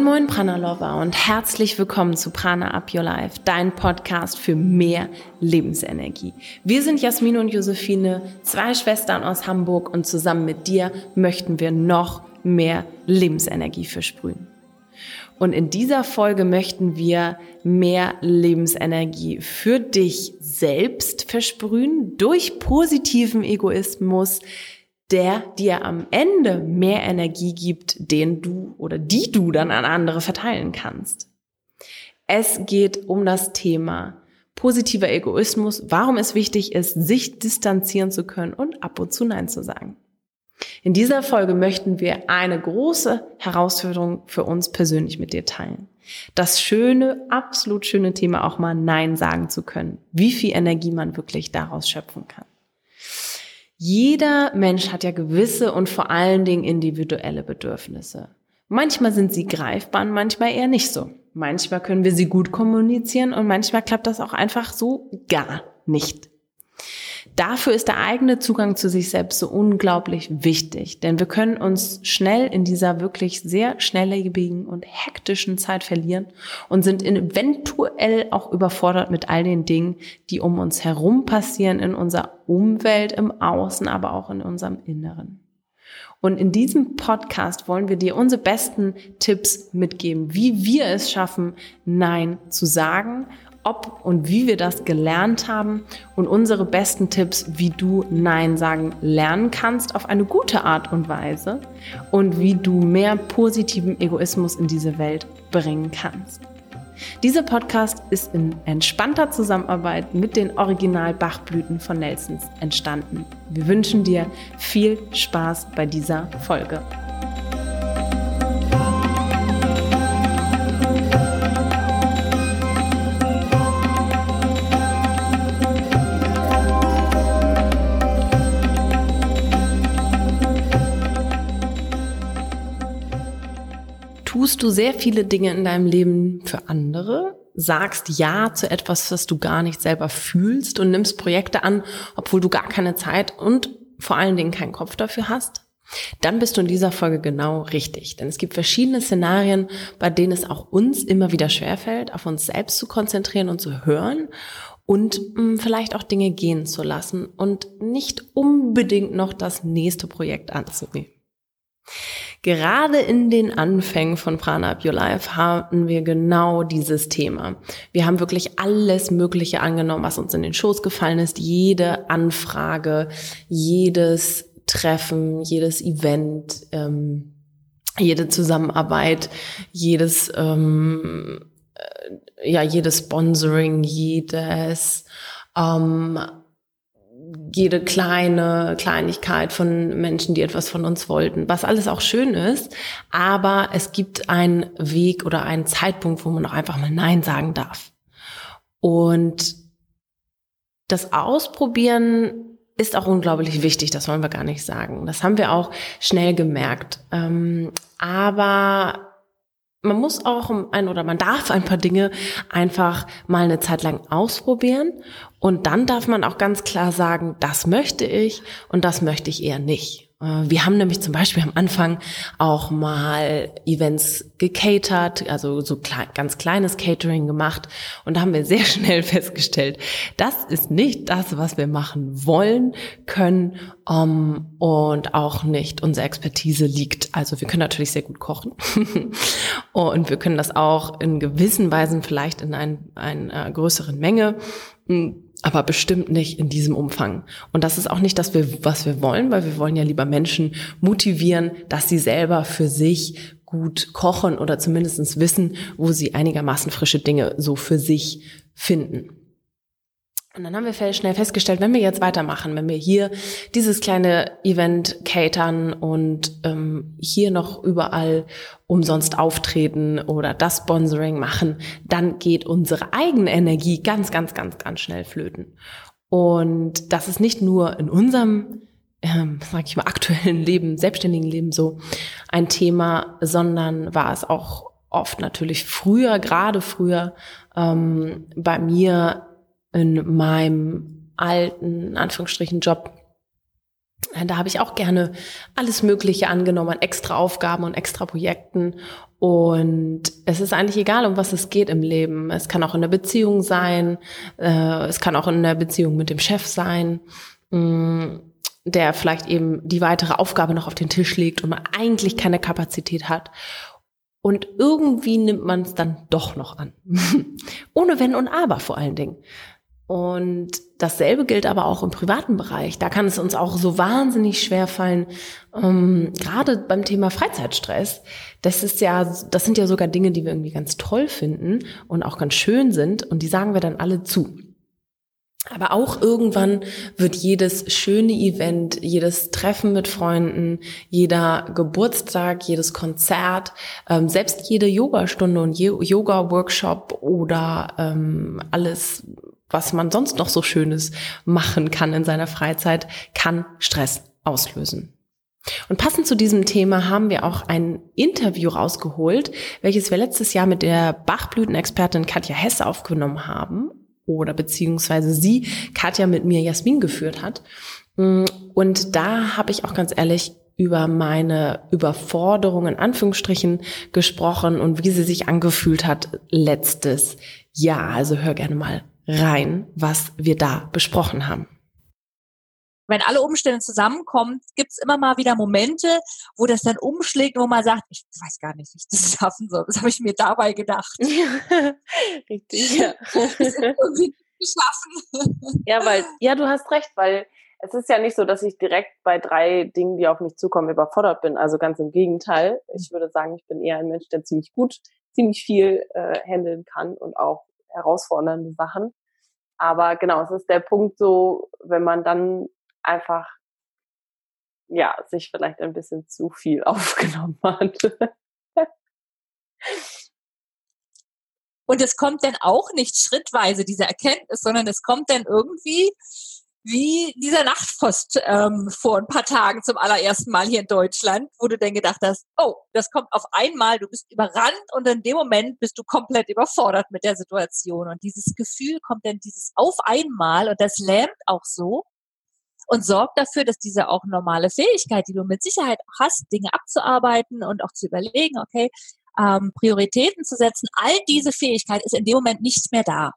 Moin Moin Prana und herzlich willkommen zu Prana Up Your Life, dein Podcast für mehr Lebensenergie. Wir sind Jasmin und Josephine, zwei Schwestern aus Hamburg und zusammen mit dir möchten wir noch mehr Lebensenergie versprühen. Und in dieser Folge möchten wir mehr Lebensenergie für dich selbst versprühen durch positiven Egoismus, der dir am Ende mehr Energie gibt, den du oder die du dann an andere verteilen kannst. Es geht um das Thema positiver Egoismus, warum es wichtig ist, sich distanzieren zu können und ab und zu Nein zu sagen. In dieser Folge möchten wir eine große Herausforderung für uns persönlich mit dir teilen. Das schöne, absolut schöne Thema auch mal Nein sagen zu können. Wie viel Energie man wirklich daraus schöpfen kann. Jeder Mensch hat ja gewisse und vor allen Dingen individuelle Bedürfnisse. Manchmal sind sie greifbar und manchmal eher nicht so. Manchmal können wir sie gut kommunizieren und manchmal klappt das auch einfach so gar nicht. Dafür ist der eigene Zugang zu sich selbst so unglaublich wichtig, denn wir können uns schnell in dieser wirklich sehr schnelllebigen und hektischen Zeit verlieren und sind eventuell auch überfordert mit all den Dingen, die um uns herum passieren, in unserer Umwelt, im Außen, aber auch in unserem Inneren. Und in diesem Podcast wollen wir dir unsere besten Tipps mitgeben, wie wir es schaffen, Nein zu sagen ob und wie wir das gelernt haben und unsere besten Tipps, wie du Nein sagen lernen kannst auf eine gute Art und Weise und wie du mehr positiven Egoismus in diese Welt bringen kannst. Dieser Podcast ist in entspannter Zusammenarbeit mit den Original Bachblüten von Nelsons entstanden. Wir wünschen dir viel Spaß bei dieser Folge. Tust du sehr viele Dinge in deinem Leben für andere, sagst Ja zu etwas, was du gar nicht selber fühlst und nimmst Projekte an, obwohl du gar keine Zeit und vor allen Dingen keinen Kopf dafür hast, dann bist du in dieser Folge genau richtig. Denn es gibt verschiedene Szenarien, bei denen es auch uns immer wieder schwerfällt, auf uns selbst zu konzentrieren und zu hören und mh, hm, vielleicht auch Dinge gehen zu lassen und nicht unbedingt noch das nächste Projekt anzunehmen. Gerade in den Anfängen von Prana Up Your Life hatten wir genau dieses Thema. Wir haben wirklich alles Mögliche angenommen, was uns in den Schoß gefallen ist. Jede Anfrage, jedes Treffen, jedes Event, ähm, jede Zusammenarbeit, jedes ähm, äh, ja jedes Sponsoring, jedes ähm, jede kleine Kleinigkeit von Menschen, die etwas von uns wollten, was alles auch schön ist, aber es gibt einen Weg oder einen Zeitpunkt, wo man auch einfach mal Nein sagen darf. Und das Ausprobieren ist auch unglaublich wichtig, das wollen wir gar nicht sagen. Das haben wir auch schnell gemerkt. Ähm, aber man muss auch ein oder man darf ein paar Dinge einfach mal eine Zeit lang ausprobieren und dann darf man auch ganz klar sagen, das möchte ich und das möchte ich eher nicht. Äh, wir haben nämlich zum Beispiel am Anfang auch mal Events gecatert, also so klein, ganz kleines Catering gemacht. Und da haben wir sehr schnell festgestellt, das ist nicht das, was wir machen wollen, können um, und auch nicht unsere Expertise liegt. Also wir können natürlich sehr gut kochen und wir können das auch in gewissen Weisen vielleicht in ein, einer größeren Menge hm, aber bestimmt nicht in diesem Umfang. Und das ist auch nicht das, was wir wollen, weil wir wollen ja lieber Menschen motivieren, dass sie selber für sich gut kochen oder zumindestens wissen, wo sie einigermaßen frische Dinge so für sich finden. Und dann haben wir schnell festgestellt, wenn wir jetzt weitermachen, wenn wir hier dieses kleine Event catern und ähm, hier noch überall umsonst auftreten oder das Sponsoring machen, dann geht unsere eigene Energie ganz, ganz, ganz, ganz schnell flöten. Und das ist nicht nur in unserem, ähm, sag ich mal, aktuellen Leben, selbstständigen Leben so ein Thema, sondern war es auch oft natürlich früher, gerade früher ähm, bei mir in meinem alten, in Anführungsstrichen, Job, Da habe ich auch gerne alles Mögliche angenommen an extra Aufgaben und extra Projekten. Und es ist eigentlich egal, um was es geht im Leben. Es kann auch in der Beziehung sein, äh, es kann auch in der Beziehung mit dem Chef sein, mh, mm, der vielleicht eben die weitere Aufgabe noch auf den Tisch legt und man eigentlich keine Kapazität hat. Und irgendwie nimmt man es dann doch noch an. Ohne Wenn und Aber vor allen Dingen. Und dasselbe gilt aber auch im privaten Bereich. Da kann es uns auch so wahnsinnig schwer fallen, ähm, gerade beim Thema Freizeitstress. Das ist ja, das sind ja sogar Dinge, die wir irgendwie ganz toll finden und auch ganz schön sind. Und die sagen wir dann alle zu. Aber auch irgendwann wird jedes schöne Event, jedes Treffen mit Freunden, jeder Geburtstag, jedes Konzert, ähm, selbst jede Yogastunde und Yoga-Workshop oder ähm, alles was man sonst noch so Schönes machen kann in seiner Freizeit, kann Stress auslösen. Und passend zu diesem Thema haben wir auch ein Interview rausgeholt, welches wir letztes Jahr mit der Bachblütenexpertin Katja Hess aufgenommen haben oder beziehungsweise sie, Katja, mit mir Jasmin geführt hat. Und da habe ich auch ganz ehrlich über meine Überforderung in Anführungsstrichen gesprochen und wie sie sich angefühlt hat letztes Jahr. Also hör gerne mal rein, was wir da besprochen haben. Wenn alle Umstände zusammenkommen, gibt es immer mal wieder Momente, wo das dann umschlägt, wo man sagt, ich weiß gar nicht, wie ich das schaffen soll. Das habe ich mir dabei gedacht. Richtig, ja. geschaffen. Ja, weil, ja, du hast recht, weil es ist ja nicht so, dass ich direkt bei drei Dingen, die auf mich zukommen, überfordert bin. Also ganz im Gegenteil. Ich würde sagen, ich bin eher ein Mensch, der ziemlich gut, ziemlich viel äh, handeln kann und auch herausfordernde Sachen. Aber genau, es ist der Punkt so, wenn man dann einfach ja, sich vielleicht ein bisschen zu viel aufgenommen hat. Und es kommt dann auch nicht schrittweise, diese Erkenntnis, sondern es kommt dann irgendwie wie dieser Nachtpost ähm, vor ein paar Tagen zum allerersten Mal hier in Deutschland, wo du dann gedacht hast, oh, das kommt auf einmal, du bist überrannt und in dem Moment bist du komplett überfordert mit der Situation. Und dieses Gefühl kommt dann dieses auf einmal und das lähmt auch so und sorgt dafür, dass diese auch normale Fähigkeit, die du mit Sicherheit hast, Dinge abzuarbeiten und auch zu überlegen, okay, ähm, Prioritäten zu setzen, all diese Fähigkeit ist in dem Moment nicht mehr da.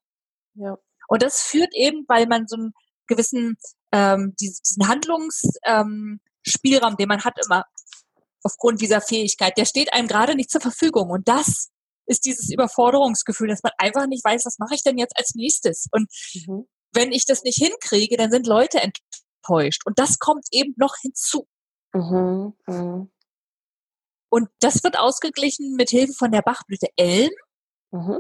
Ja. Und das führt eben, weil man so ein gewissen ähm, diesen Handlungsspielraum, ähm, den man hat immer aufgrund dieser Fähigkeit, der steht einem gerade nicht zur Verfügung. Und das ist dieses Überforderungsgefühl, dass man einfach nicht weiß, was mache ich denn jetzt als nächstes? Und mhm. wenn ich das nicht hinkriege, dann sind Leute enttäuscht. Und das kommt eben noch hinzu. Mhm. Mhm. Und das wird ausgeglichen mit Hilfe von der Bachblüte Elm. Mhm.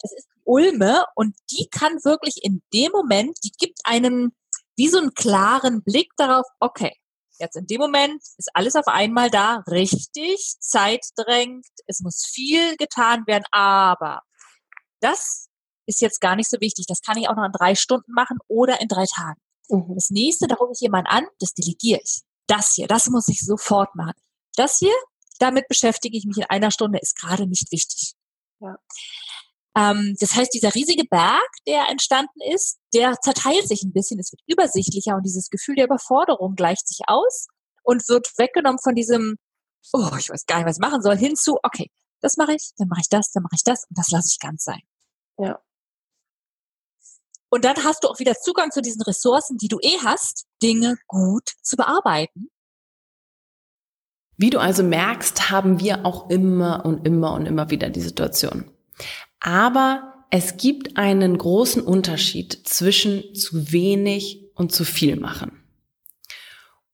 Das ist Ulme und die kann wirklich in dem Moment, die gibt einem wie so einen klaren Blick darauf, okay, jetzt in dem Moment ist alles auf einmal da, richtig, Zeit drängt, es muss viel getan werden, aber das ist jetzt gar nicht so wichtig. Das kann ich auch noch in drei Stunden machen oder in drei Tagen. Mhm. Das nächste, da rufe ich jemanden an, das delegiere ich. Das hier, das muss ich sofort machen. Das hier, damit beschäftige ich mich in einer Stunde, ist gerade nicht wichtig. Ja. Ähm, das heißt, dieser riesige Berg, der entstanden ist, der zerteilt sich ein bisschen, es wird übersichtlicher und dieses Gefühl der Überforderung gleicht sich aus und wird weggenommen von diesem, oh, ich weiß gar nicht, was ich machen soll, hinzu, okay, das mache ich, dann mache ich das, dann mache ich das und das lasse ich ganz sein. Ja. Und dann hast du auch wieder Zugang zu diesen Ressourcen, die du eh hast, Dinge gut zu bearbeiten. Wie du also merkst, haben wir auch immer und immer und immer wieder die Situation. Aber es gibt einen großen Unterschied zwischen zu wenig und zu viel machen.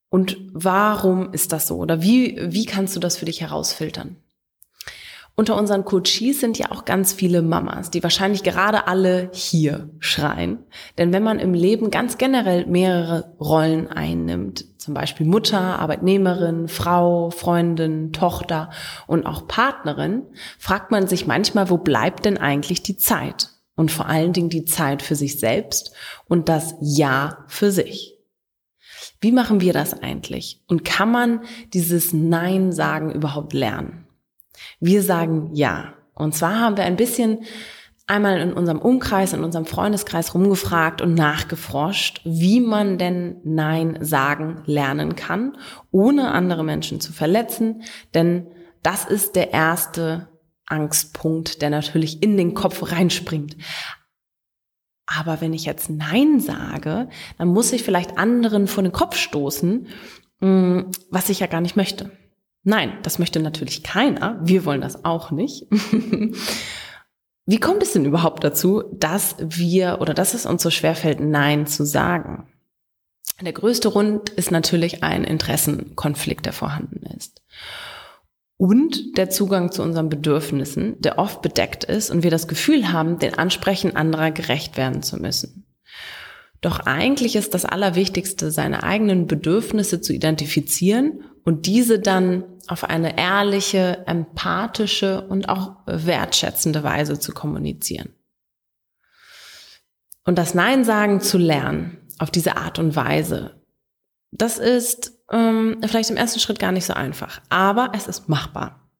Und warum ist das so? Oder wie, wie kannst du das für dich herausfiltern? Unter unseren Coaches sind ja auch ganz viele Mamas, die wahrscheinlich gerade alle hier schreien. Denn wenn man im Leben ganz generell mehrere Rollen einnimmt, zum Beispiel Mutter, Arbeitnehmerin, Frau, Freundin, Tochter und auch Partnerin, fragt man sich manchmal, wo bleibt denn eigentlich die Zeit? Und vor allen Dingen die Zeit für sich selbst und das Ja für sich. Wie machen wir das eigentlich? Und kann man dieses Nein sagen überhaupt lernen? Wir sagen ja. Und zwar haben wir ein bisschen einmal in unserem Umkreis, in unserem Freundeskreis rumgefragt und nachgeforscht, wie man denn Nein sagen lernen kann, ohne andere Menschen zu verletzen. Denn das ist der erste Angstpunkt, der natürlich in den Kopf reinspringt. Aber wenn ich jetzt Nein sage, dann muss ich vielleicht anderen vor den Kopf stoßen, mm, was ich ja gar nicht möchte. Nein, das möchte natürlich keiner. Wir wollen das auch nicht. Wie kommt es denn überhaupt dazu, dass wir oder dass es uns so schwerfällt, Nein zu sagen? Der größte Grund ist natürlich ein Interessenkonflikt, der vorhanden ist. Und der Zugang zu unseren Bedürfnissen, der oft bedeckt ist und wir das Gefühl haben, den Ansprechen anderer gerecht werden zu müssen. Doch eigentlich ist das Allerwichtigste, seine eigenen Bedürfnisse zu identifizieren und diese dann auf eine ehrliche, empathische und auch wertschätzende Weise zu kommunizieren. Und das Nein sagen zu lernen auf diese Art und Weise, das ist ähm, vielleicht im ersten Schritt gar nicht so einfach, aber es ist machbar.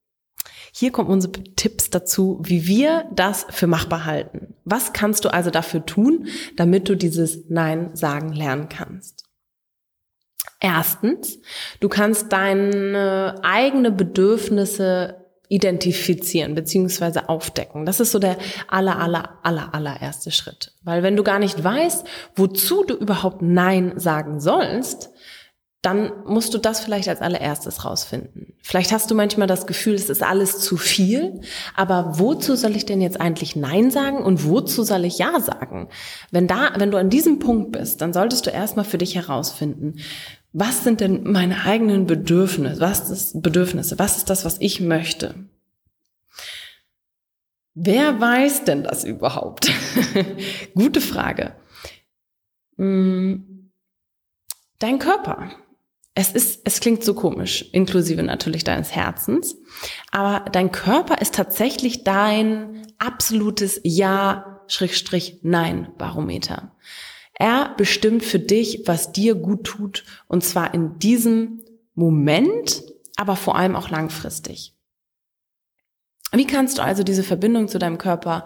Hier kommen unsere Tipps dazu, wie wir das für machbar halten. Was kannst du also dafür tun, damit du dieses Nein sagen lernen kannst? Erstens, du kannst deine eigene Bedürfnisse identifizieren beziehungsweise aufdecken. Das ist so der aller, aller, aller, allererste Schritt. Weil wenn du gar nicht weißt, wozu du überhaupt Nein sagen sollst, dann musst du das vielleicht als allererstes rausfinden. Vielleicht hast du manchmal das Gefühl, es ist alles zu viel, aber wozu soll ich denn jetzt eigentlich Nein sagen und wozu soll ich Ja sagen? Wenn da, wenn du an diesem Punkt bist, dann solltest du erstmal für dich herausfinden, was sind denn meine eigenen Bedürfnisse? Was ist Bedürfnisse? Was ist das, was ich möchte? Wer weiß denn das überhaupt? Gute Frage. Hm. Dein Körper. Es ist, es klingt so komisch, inklusive natürlich deines Herzens. Aber dein Körper ist tatsächlich dein absolutes Ja, Schrägstrich, Nein Barometer. Er bestimmt für dich, was dir gut tut, und zwar in diesem Moment, aber vor allem auch langfristig. Wie kannst du also diese Verbindung zu deinem Körper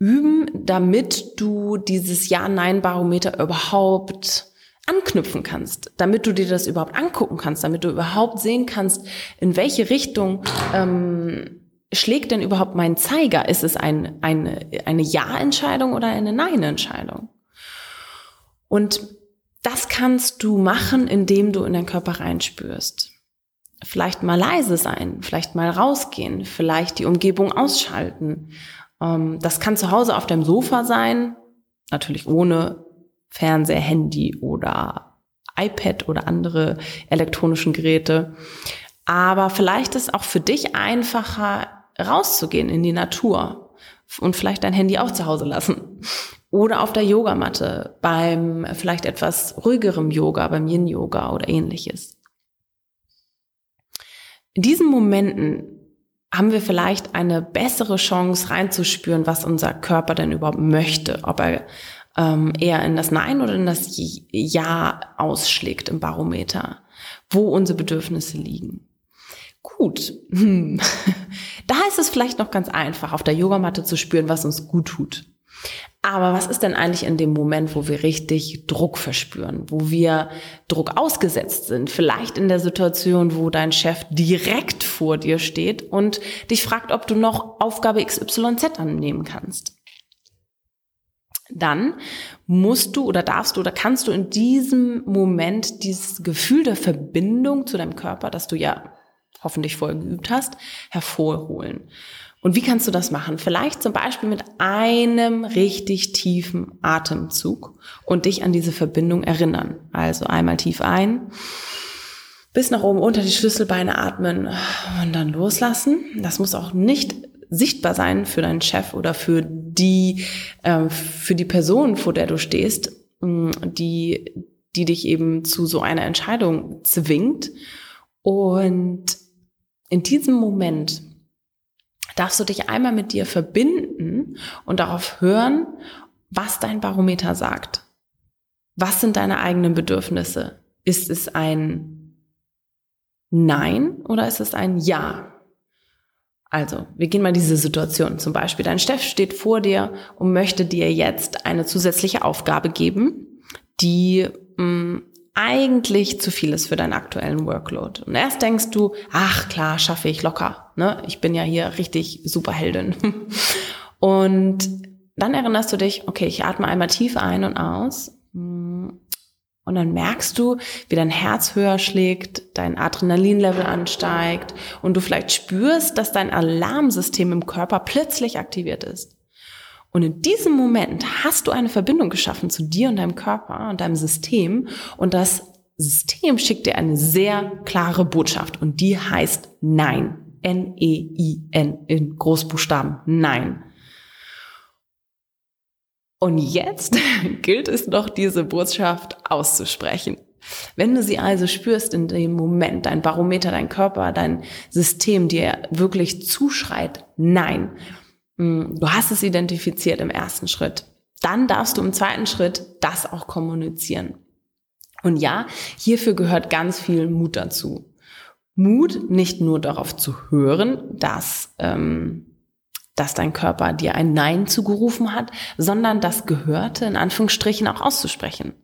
üben, damit du dieses Ja-Nein-Barometer überhaupt anknüpfen kannst, damit du dir das überhaupt angucken kannst, damit du überhaupt sehen kannst, in welche Richtung ähm, schlägt denn überhaupt mein Zeiger? Ist es ein, eine, eine Ja-Entscheidung oder eine Nein-Entscheidung? Und das kannst du machen, indem du in deinen Körper reinspürst. Vielleicht mal leise sein, vielleicht mal rausgehen, vielleicht die Umgebung ausschalten. Ähm, das kann zu Hause auf dem Sofa sein, natürlich ohne Fernseher, Handy oder iPad oder andere elektronischen Geräte. Aber vielleicht ist auch für dich einfacher, rauszugehen in die Natur und vielleicht dein Handy auch zu Hause lassen oder auf der Yogamatte beim vielleicht etwas ruhigerem Yoga, beim Yin-Yoga oder ähnliches. In diesen Momenten haben wir vielleicht eine bessere Chance reinzuspüren, was unser Körper denn überhaupt möchte, ob er ähm, eher in das Nein oder in das Ja ausschlägt im Barometer, wo unsere Bedürfnisse liegen. Gut, hm. da ist es vielleicht noch ganz einfach, auf der Yogamatte zu spüren, was uns gut tut. Aber was ist denn eigentlich in dem Moment, wo wir richtig Druck verspüren, wo wir Druck ausgesetzt sind? Vielleicht in der Situation, wo dein Chef direkt vor dir steht und dich fragt, ob du noch Aufgabe XYZ annehmen kannst. Dann musst du oder darfst du oder kannst du in diesem Moment dieses Gefühl der Verbindung zu deinem Körper, das du ja hoffentlich vorher geübt hast, hervorholen. Und wie kannst du das machen? Vielleicht zum Beispiel mit einem richtig tiefen Atemzug und dich an diese Verbindung erinnern. Also einmal tief ein, bis nach oben unter die Schlüsselbeine atmen und dann loslassen. Das muss auch nicht sichtbar sein für deinen Chef oder für die, äh, für die Person, vor der du stehst, die, die dich eben zu so einer Entscheidung zwingt. Und in diesem Moment darfst du dich einmal mit dir verbinden und darauf hören, was dein Barometer sagt. Was sind deine eigenen Bedürfnisse? Ist es ein Nein oder ist es ein Ja? Also, wir gehen mal diese Situation. Zum Beispiel, dein Chef steht vor dir und möchte dir jetzt eine zusätzliche Aufgabe geben, die mh, mm, eigentlich zu viel ist für deinen aktuellen Workload. Und erst denkst du, ach klar, schaffe ich locker. Ne? Ich bin ja hier richtig Superheldin. Und dann erinnerst du dich, okay, ich atme einmal tief ein und aus. Und dann merkst du, wie dein Herz höher schlägt, dein Adrenalinlevel ansteigt und du vielleicht spürst, dass dein Alarmsystem im Körper plötzlich aktiviert ist. Und in diesem Moment hast du eine Verbindung geschaffen zu dir und deinem Körper und deinem System und das System schickt dir eine sehr klare Botschaft und die heißt Nein. N-E-I-N in Großbuchstaben. Nein. Und jetzt gilt es noch, diese Botschaft auszusprechen. Wenn du sie also spürst in dem Moment, dein Barometer, dein Körper, dein System dir wirklich zuschreit, nein, hm, du hast es identifiziert im ersten Schritt, dann darfst du im zweiten Schritt das auch kommunizieren. Und ja, hierfür gehört ganz viel Mut dazu. Mut, nicht nur darauf zu hören, dass ähm, dass dein Körper dir ein Nein zugerufen hat, sondern das Gehörte in Anführungsstrichen auch auszusprechen.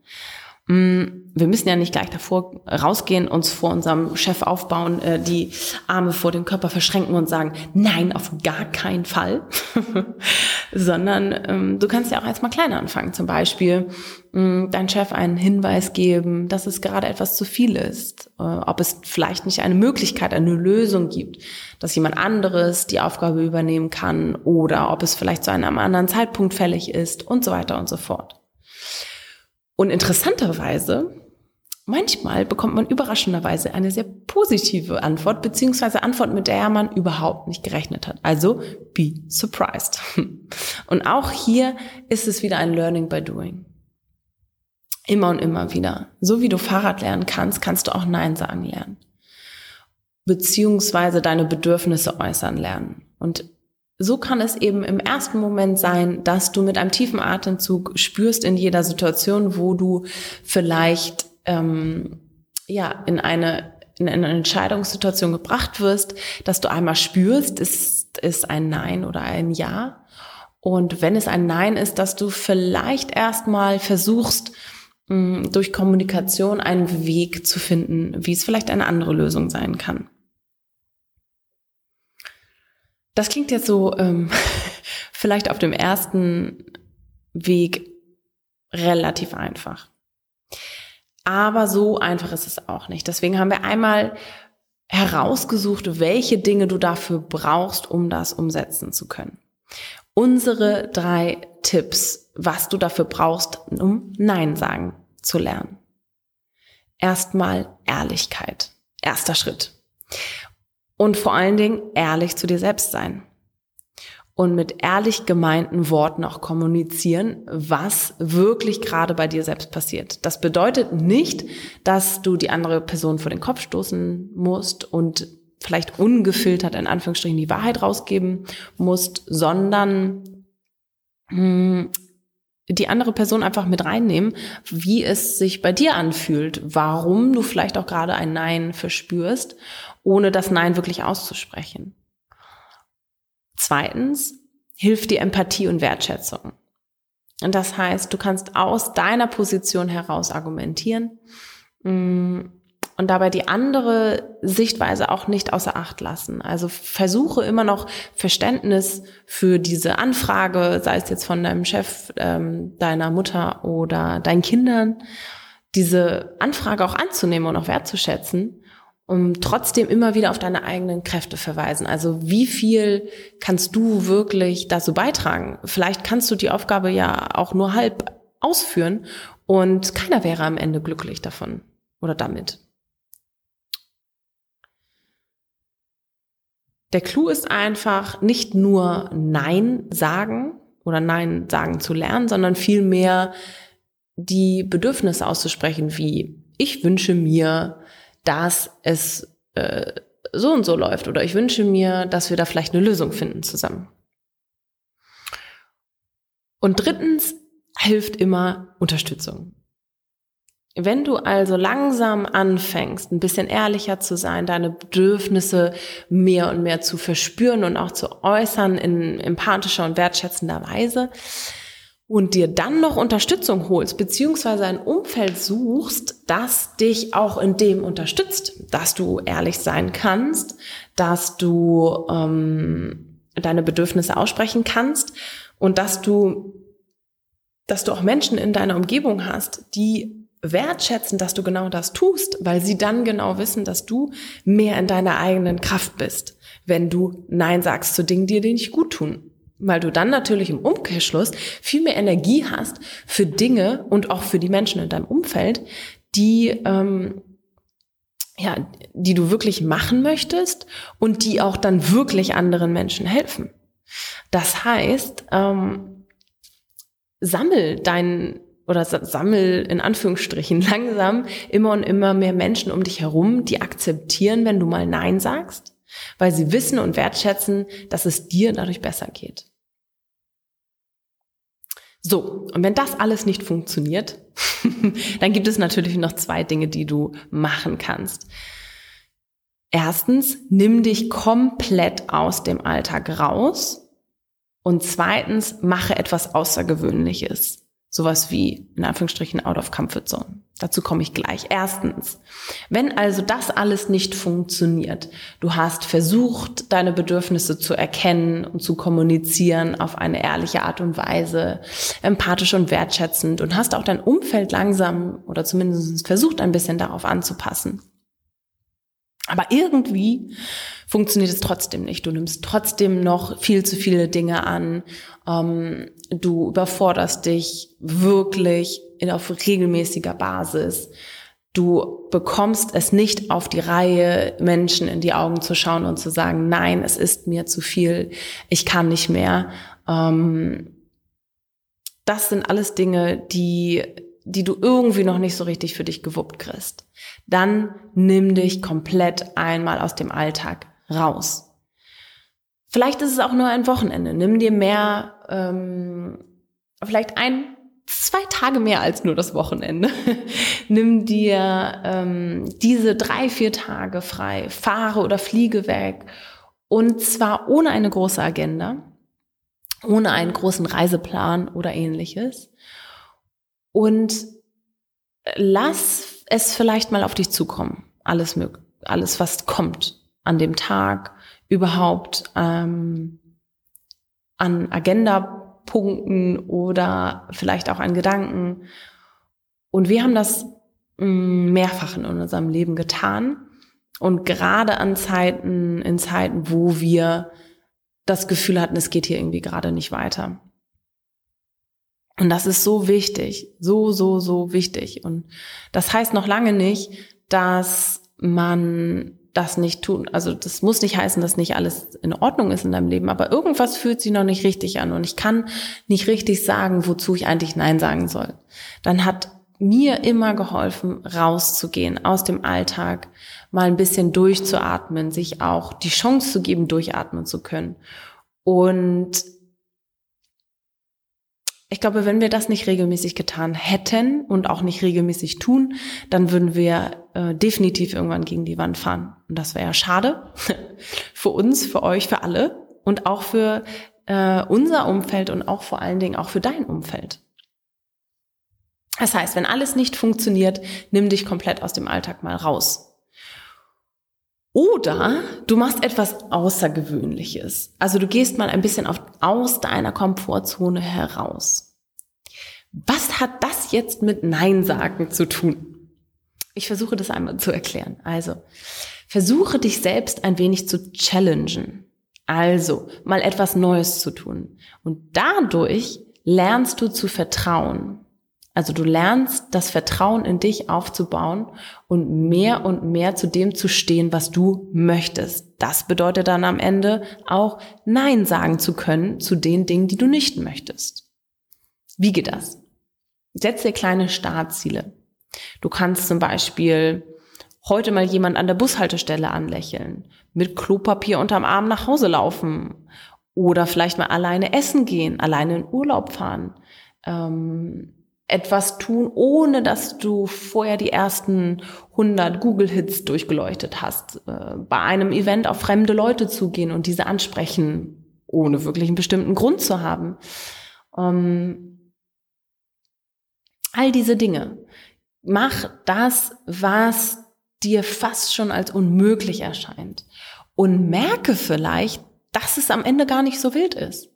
Mm, wir müssen ja nicht gleich davor rausgehen, uns vor unserem Chef aufbauen, äh, die Arme vor dem Körper verschränken und sagen, nein, auf gar keinen Fall, sondern ähm, du kannst ja auch erstmal kleiner anfangen. Zum Beispiel mm, dein Chef einen Hinweis geben, dass es gerade etwas zu viel ist, äh, ob es vielleicht nicht eine Möglichkeit, eine Lösung gibt, dass jemand anderes die Aufgabe übernehmen kann oder ob es vielleicht zu einem anderen Zeitpunkt fällig ist und so weiter und so fort. Und interessanterweise, manchmal bekommt man überraschenderweise eine sehr positive Antwort, beziehungsweise Antwort, mit der man überhaupt nicht gerechnet hat. Also be surprised. Und auch hier ist es wieder ein Learning by Doing. Immer und immer wieder. So wie du Fahrrad lernen kannst, kannst du auch Nein sagen lernen. Beziehungsweise deine Bedürfnisse äußern lernen. Und so kann es eben im ersten Moment sein, dass du mit einem tiefen Atemzug spürst in jeder Situation, wo du vielleicht ähm, ja in eine in eine Entscheidungssituation gebracht wirst, dass du einmal spürst, ist ist ein Nein oder ein Ja. Und wenn es ein Nein ist, dass du vielleicht erstmal versuchst, durch Kommunikation einen Weg zu finden, wie es vielleicht eine andere Lösung sein kann. Das klingt jetzt so ähm, vielleicht auf dem ersten Weg relativ einfach. Aber so einfach ist es auch nicht. Deswegen haben wir einmal herausgesucht, welche Dinge du dafür brauchst, um das umsetzen zu können. Unsere drei Tipps, was du dafür brauchst, um Nein sagen zu lernen. Erstmal Ehrlichkeit. Erster Schritt. Und vor allen Dingen ehrlich zu dir selbst sein. Und mit ehrlich gemeinten Worten auch kommunizieren, was wirklich gerade bei dir selbst passiert. Das bedeutet nicht, dass du die andere Person vor den Kopf stoßen musst und vielleicht ungefiltert in Anführungsstrichen die Wahrheit rausgeben musst, sondern hm, die andere Person einfach mit reinnehmen, wie es sich bei dir anfühlt, warum du vielleicht auch gerade ein Nein verspürst, ohne das Nein wirklich auszusprechen. Zweitens hilft die Empathie und Wertschätzung. Und das heißt, du kannst aus deiner Position heraus argumentieren mm, und dabei die andere Sichtweise auch nicht außer Acht lassen. Also versuche immer noch Verständnis für diese Anfrage, sei es jetzt von deinem Chef, ähm, deiner Mutter oder deinen Kindern, diese Anfrage auch anzunehmen und auch wertzuschätzen, um trotzdem immer wieder auf deine eigenen Kräfte verweisen. Also wie viel kannst du wirklich dazu beitragen? Vielleicht kannst du die Aufgabe ja auch nur halb ausführen und keiner wäre am Ende glücklich davon oder damit. Der Clou ist einfach nicht nur Nein sagen oder Nein sagen zu lernen, sondern vielmehr die Bedürfnisse auszusprechen, wie ich wünsche mir, dass es äh, so und so läuft oder ich wünsche mir, dass wir da vielleicht eine Lösung finden zusammen. Und drittens hilft immer Unterstützung. Wenn du also langsam anfängst, ein bisschen ehrlicher zu sein, deine Bedürfnisse mehr und mehr zu verspüren und auch zu äußern in empathischer und wertschätzender Weise und dir dann noch Unterstützung holst, beziehungsweise ein Umfeld suchst, das dich auch in dem unterstützt, dass du ehrlich sein kannst, dass du ähm, deine Bedürfnisse aussprechen kannst und dass du dass du auch Menschen in deiner Umgebung hast, die wertschätzen, dass du genau das tust, weil sie dann genau wissen, dass du mehr in deiner eigenen Kraft bist, wenn du Nein sagst zu Dingen, die dir nicht gut tun. Weil du dann natürlich im Umkehrschluss viel mehr Energie hast für Dinge und auch für die Menschen in deinem Umfeld, die, ähm, ja, die du wirklich machen möchtest und die auch dann wirklich anderen Menschen helfen. Das heißt, ähm, sammel deinen oder sammel in Anführungsstrichen langsam immer und immer mehr Menschen um dich herum, die akzeptieren, wenn du mal Nein sagst, weil sie wissen und wertschätzen, dass es dir dadurch besser geht. So, und wenn das alles nicht funktioniert, dann gibt es natürlich noch zwei Dinge, die du machen kannst. Erstens, nimm dich komplett aus dem Alltag raus. Und zweitens, mache etwas Außergewöhnliches. Sowas wie, in Anführungsstrichen, out of comfort zone. Dazu komme ich gleich. Erstens, wenn also das alles nicht funktioniert, du hast versucht, deine Bedürfnisse zu erkennen und zu kommunizieren auf eine ehrliche Art und Weise, empathisch und wertschätzend und hast auch dein Umfeld langsam oder zumindest versucht, ein bisschen darauf anzupassen. Aber irgendwie funktioniert es trotzdem nicht. Du nimmst trotzdem noch viel zu viele Dinge an. Ähm, du überforderst dich wirklich in, auf regelmäßiger Basis. Du bekommst es nicht auf die Reihe, Menschen in die Augen zu schauen und zu sagen, nein, es ist mir zu viel, ich kann nicht mehr. Ähm, das sind alles Dinge, die, die du irgendwie noch nicht so richtig für dich gewuppt kriegst. Dann nimm dich komplett einmal aus dem Alltag raus. Vielleicht ist es auch nur ein Wochenende. Nimm dir mehr, ähm, vielleicht ein, zwei Tage mehr als nur das Wochenende. Nimm dir ähm, diese drei, vier Tage frei, fahre oder fliege weg. Und zwar ohne eine große Agenda, ohne einen großen Reiseplan oder ähnliches. Und lass es vielleicht mal auf dich zukommen. Alles alles was kommt an dem Tag überhaupt ähm, an Agendapunkten oder vielleicht auch an Gedanken. Und wir haben das mm, mehrfach in unserem Leben getan. Und gerade an Zeiten, in Zeiten, wo wir das Gefühl hatten, es geht hier irgendwie gerade nicht weiter. Und das ist so wichtig, so, so, so wichtig. Und das heißt noch lange nicht, dass man das nicht tun. Also das muss nicht heißen, dass nicht alles in Ordnung ist in deinem Leben, aber irgendwas fühlt sich noch nicht richtig an und ich kann nicht richtig sagen, wozu ich eigentlich Nein sagen soll. Dann hat mir immer geholfen, rauszugehen aus dem Alltag, mal ein bisschen durchzuatmen, sich auch die Chance zu geben, durchatmen zu können. Und ich glaube, wenn wir das nicht regelmäßig getan hätten und auch nicht regelmäßig tun, dann würden wir äh, definitiv irgendwann gegen die Wand fahren. Und das wäre ja schade für uns, für euch, für alle und auch für äh, unser Umfeld und auch vor allen Dingen auch für dein Umfeld. Das heißt, wenn alles nicht funktioniert, nimm dich komplett aus dem Alltag mal raus. Oder du machst etwas Außergewöhnliches. Also du gehst mal ein bisschen auf, aus deiner Komfortzone heraus. Was hat das jetzt mit Nein sagen zu tun? Ich versuche das einmal zu erklären. Also, versuche dich selbst ein wenig zu challengen. Also, mal etwas Neues zu tun. Und dadurch lernst du zu vertrauen. Also du lernst das Vertrauen in dich aufzubauen und mehr und mehr zu dem zu stehen, was du möchtest. Das bedeutet dann am Ende auch Nein sagen zu können zu den Dingen, die du nicht möchtest. Wie geht das? Setz dir kleine Startziele. Du kannst zum Beispiel heute mal jemand an der Bushaltestelle anlächeln, mit Klopapier unterm Arm nach Hause laufen oder vielleicht mal alleine essen gehen, alleine in Urlaub fahren. Ähm, etwas tun, ohne dass du vorher die ersten 100 Google-Hits durchgeleuchtet hast. Äh, bei einem Event auf fremde Leute zugehen und diese ansprechen, ohne wirklich einen bestimmten Grund zu haben. Ähm, all diese Dinge. Mach das, was dir fast schon als unmöglich erscheint. Und merke vielleicht, dass es am Ende gar nicht so wild ist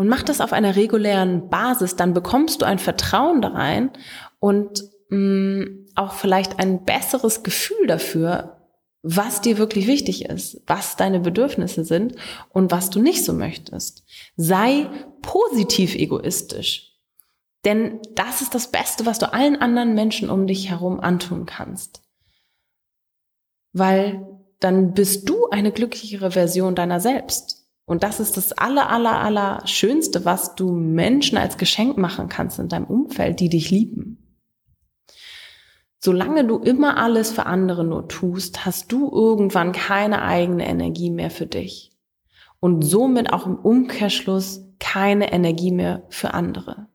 und mach das auf einer regulären Basis, dann bekommst du ein Vertrauen da rein und mh, mm, auch vielleicht ein besseres Gefühl dafür, was dir wirklich wichtig ist, was deine Bedürfnisse sind und was du nicht so möchtest. Sei positiv egoistisch. Denn das ist das Beste, was du allen anderen Menschen um dich herum antun kannst. Weil dann bist du eine glücklichere Version deiner selbst. Und das ist das aller, aller, aller Schönste, was du Menschen als Geschenk machen kannst in deinem Umfeld, die dich lieben. Solange du immer alles für andere nur tust, hast du irgendwann keine eigene Energie mehr für dich. Und somit auch im Umkehrschluss keine Energie mehr für andere.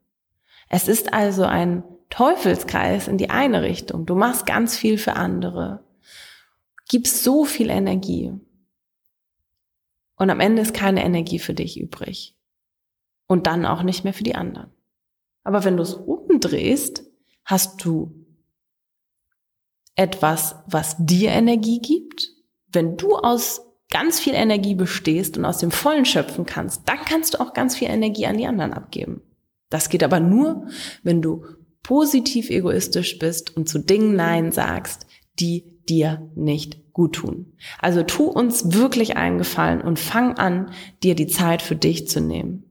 Es ist also ein Teufelskreis in die eine Richtung. Du machst ganz viel für andere, gibst so viel Energie und am Ende ist keine Energie für dich übrig. Und dann auch nicht mehr für die anderen. Aber wenn du es umdrehst, hast du etwas, was dir Energie gibt. Wenn du aus ganz viel Energie bestehst und aus dem Vollen schöpfen kannst, dann kannst du auch ganz viel Energie an die anderen abgeben. Das geht aber nur, wenn du positiv egoistisch bist und zu Dingen Nein sagst, die dir nicht gut tun. Also tu uns wirklich einen Gefallen und fang an, dir die Zeit für dich zu nehmen.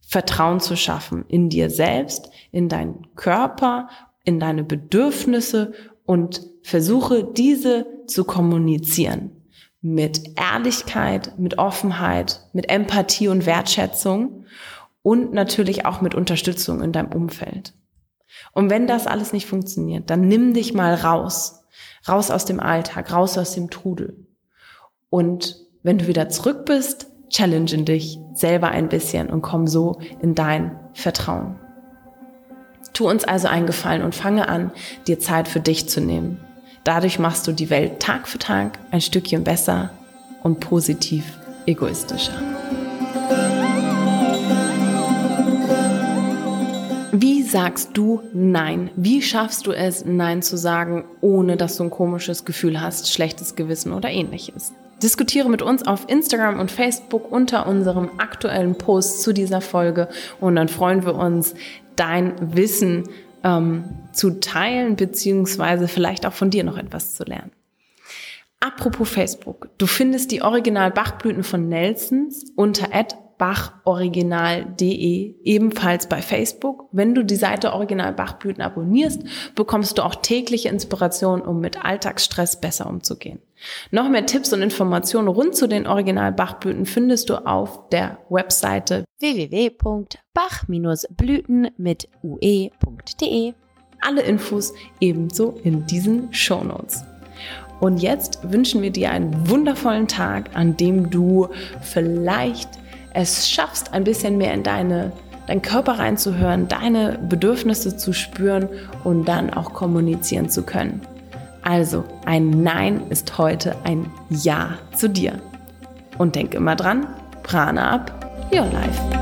Vertrauen zu schaffen in dir selbst, in deinen Körper, in deine Bedürfnisse und versuche diese zu kommunizieren. Mit Ehrlichkeit, mit Offenheit, mit Empathie und Wertschätzung und natürlich auch mit Unterstützung in deinem Umfeld. Und wenn das alles nicht funktioniert, dann nimm dich mal raus Raus aus dem Alltag, raus aus dem Trudel. Und wenn du wieder zurück bist, challenge dich selber ein bisschen und komm so in dein Vertrauen. Tu uns also einen Gefallen und fange an, dir Zeit für dich zu nehmen. Dadurch machst du die Welt Tag für Tag ein Stückchen besser und positiv egoistischer. Wie sagst du Nein? Wie schaffst du es, Nein zu sagen, ohne dass du ein komisches Gefühl hast, schlechtes Gewissen oder ähnliches? Diskutiere mit uns auf Instagram und Facebook unter unserem aktuellen Post zu dieser Folge und dann freuen wir uns, dein Wissen ähm, zu teilen, beziehungsweise vielleicht auch von dir noch etwas zu lernen. Apropos Facebook, du findest die Original Bachblüten von Nelsons unter bachoriginal.de, ebenfalls bei Facebook. Wenn du die Seite Original Bachblüten abonnierst, bekommst du auch tägliche Inspiration, um mit Alltagsstress besser umzugehen. Noch mehr Tipps und Informationen rund zu den Original Bachblüten findest du auf der Webseite www.bach-blüten mit ue.de. Alle Infos ebenso in diesen Shownotes. Und jetzt wünschen wir dir einen wundervollen Tag, an dem du vielleicht es schaffst, ein bisschen mehr in deine, deinen Körper reinzuhören, deine Bedürfnisse zu spüren und dann auch kommunizieren zu können. Also, ein Nein ist heute ein Ja zu dir. Und denk immer dran, Prana ab, your life.